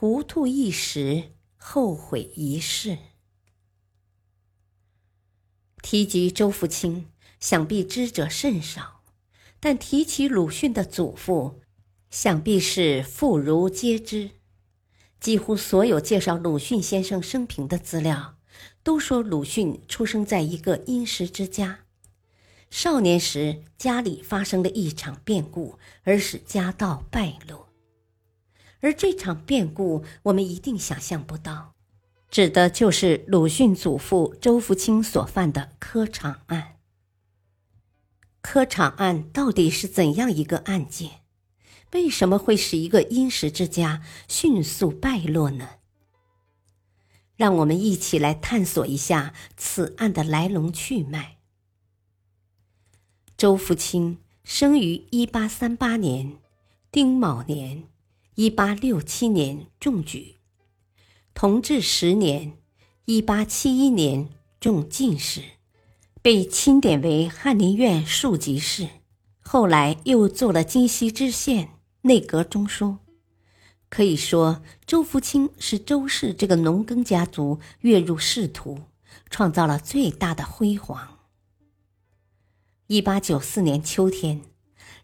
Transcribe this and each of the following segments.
糊涂一时，后悔一世。提及周福清，想必知者甚少；但提起鲁迅的祖父，想必是妇孺皆知。几乎所有介绍鲁迅先生生平的资料，都说鲁迅出生在一个殷实之家，少年时家里发生了一场变故，而使家道败落。而这场变故，我们一定想象不到，指的就是鲁迅祖父周福清所犯的科场案。科场案到底是怎样一个案件？为什么会使一个殷实之家迅速败落呢？让我们一起来探索一下此案的来龙去脉。周福清生于一八三八年丁卯年。一八六七年中举，同治十年（一八七一年）中进士，被钦点为翰林院庶吉士。后来又做了京西知县、内阁中书。可以说，周福清是周氏这个农耕家族跃入仕途，创造了最大的辉煌。一八九四年秋天，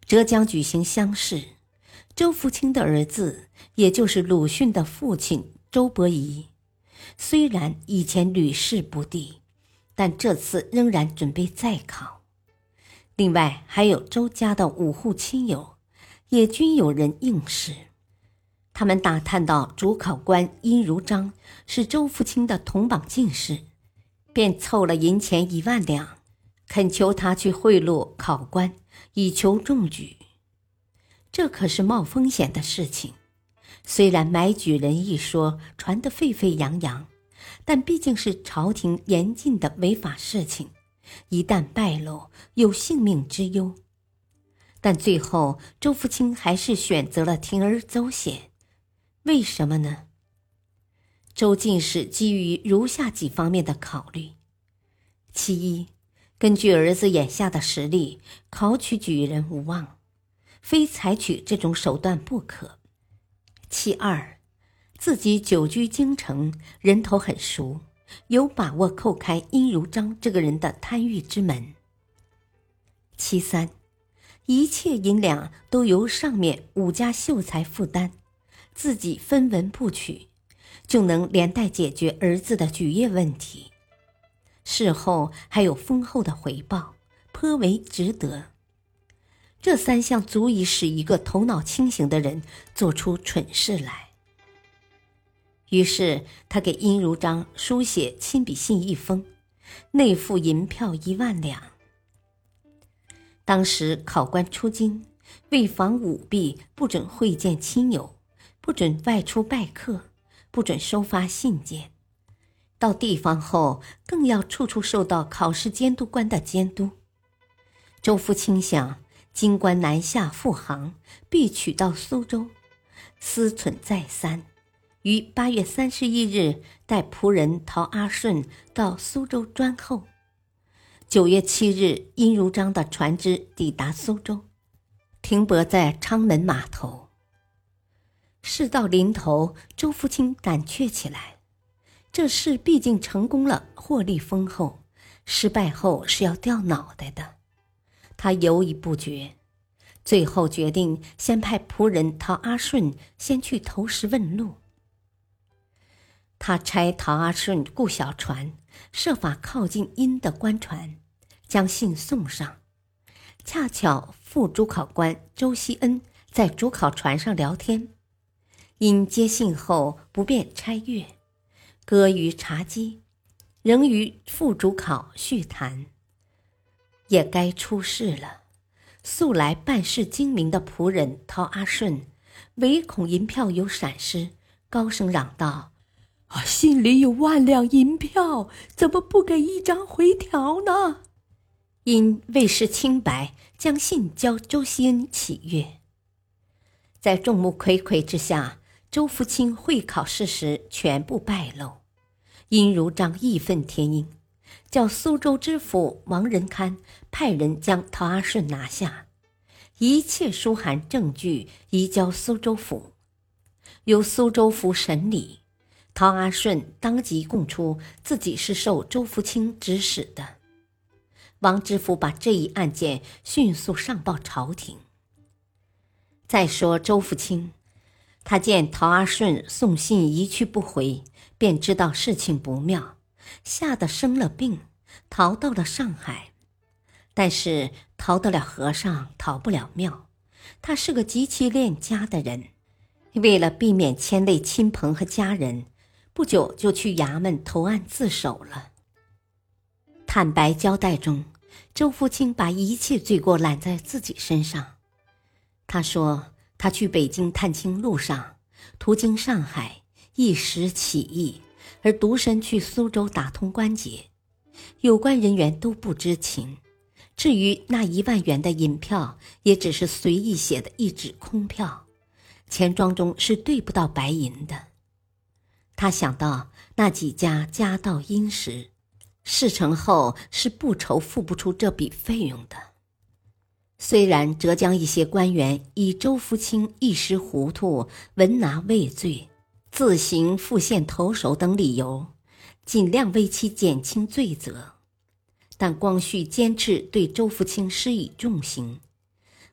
浙江举行乡试。周福清的儿子，也就是鲁迅的父亲周伯仪，虽然以前屡试不第，但这次仍然准备再考。另外还有周家的五户亲友，也均有人应试。他们打探到主考官殷如章是周福清的同榜进士，便凑了银钱一万两，恳求他去贿赂考官，以求中举。这可是冒风险的事情，虽然买举人一说传得沸沸扬扬，但毕竟是朝廷严禁的违法事情，一旦败露，有性命之忧。但最后，周福清还是选择了铤而走险，为什么呢？周进士基于如下几方面的考虑：其一，根据儿子眼下的实力，考取举人无望。非采取这种手段不可。其二，自己久居京城，人头很熟，有把握叩开殷如章这个人的贪欲之门。其三，一切银两都由上面五家秀才负担，自己分文不取，就能连带解决儿子的举业问题，事后还有丰厚的回报，颇为值得。这三项足以使一个头脑清醒的人做出蠢事来。于是他给殷如章书写亲笔信一封，内附银票一万两。当时考官出京，为防舞弊，不准会见亲友，不准外出拜客，不准收发信件。到地方后，更要处处受到考试监督官的监督。周福清想。京官南下赴杭，必取到苏州。思忖再三，于八月三十一日带仆人陶阿顺到苏州专候。九月七日，殷如章的船只抵达苏州，停泊在昌门码头。事到临头，周福清胆怯起来。这事毕竟成功了，获利丰厚；失败后是要掉脑袋的。他犹豫不决，最后决定先派仆人陶阿顺先去投石问路。他差陶阿顺雇小船，设法靠近殷的官船，将信送上。恰巧副主考官周希恩在主考船上聊天，因接信后不便拆阅，搁于茶几，仍与副主考叙谈。也该出事了。素来办事精明的仆人陶阿顺，唯恐银票有闪失，高声嚷道：“啊，信里有万两银票，怎么不给一张回条呢？”因为是清白，将信交周希恩喜悦。在众目睽睽之下，周福清会考事实全部败露。殷如章义愤填膺，叫苏州知府王仁堪派人将陶阿顺拿下，一切书函证据移交苏州府，由苏州府审理。陶阿顺当即供出自己是受周福清指使的。王知府把这一案件迅速上报朝廷。再说周福清，他见陶阿顺送信一去不回，便知道事情不妙，吓得生了病，逃到了上海。但是逃得了和尚，逃不了庙。他是个极其恋家的人，为了避免牵累亲朋和家人，不久就去衙门投案自首了。坦白交代中，周福清把一切罪过揽在自己身上。他说：“他去北京探亲路上，途经上海，一时起意，而独身去苏州打通关节，有关人员都不知情。至于那一万元的银票，也只是随意写的一纸空票，钱庄中是兑不到白银的。他想到那几家家道殷实。”事成后是不愁付不出这笔费用的。虽然浙江一些官员以周福清一时糊涂、闻拿畏罪、自行赴县投手等理由，尽量为其减轻罪责，但光绪坚持对周福清施以重刑，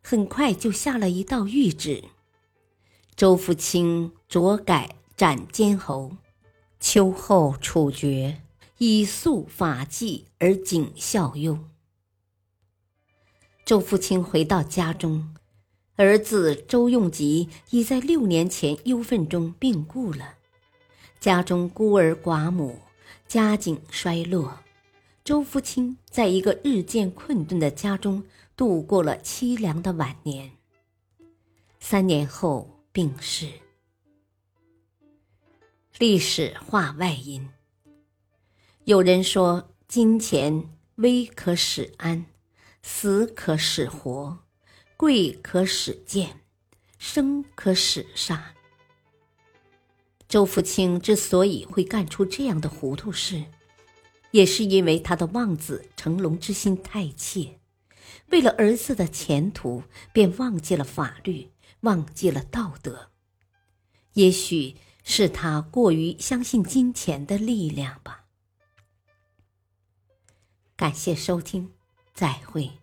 很快就下了一道谕旨：周福清着改斩监侯，秋后处决。以肃法纪而警效用。周福清回到家中，儿子周用吉已在六年前忧愤中病故了，家中孤儿寡母，家境衰落。周福清在一个日渐困顿的家中度过了凄凉的晚年。三年后病逝。历史话外音。有人说：“金钱危可使安，死可使活，贵可使贱，生可使杀。”周福清之所以会干出这样的糊涂事，也是因为他的望子成龙之心太切，为了儿子的前途，便忘记了法律，忘记了道德。也许是他过于相信金钱的力量吧。感谢收听，再会。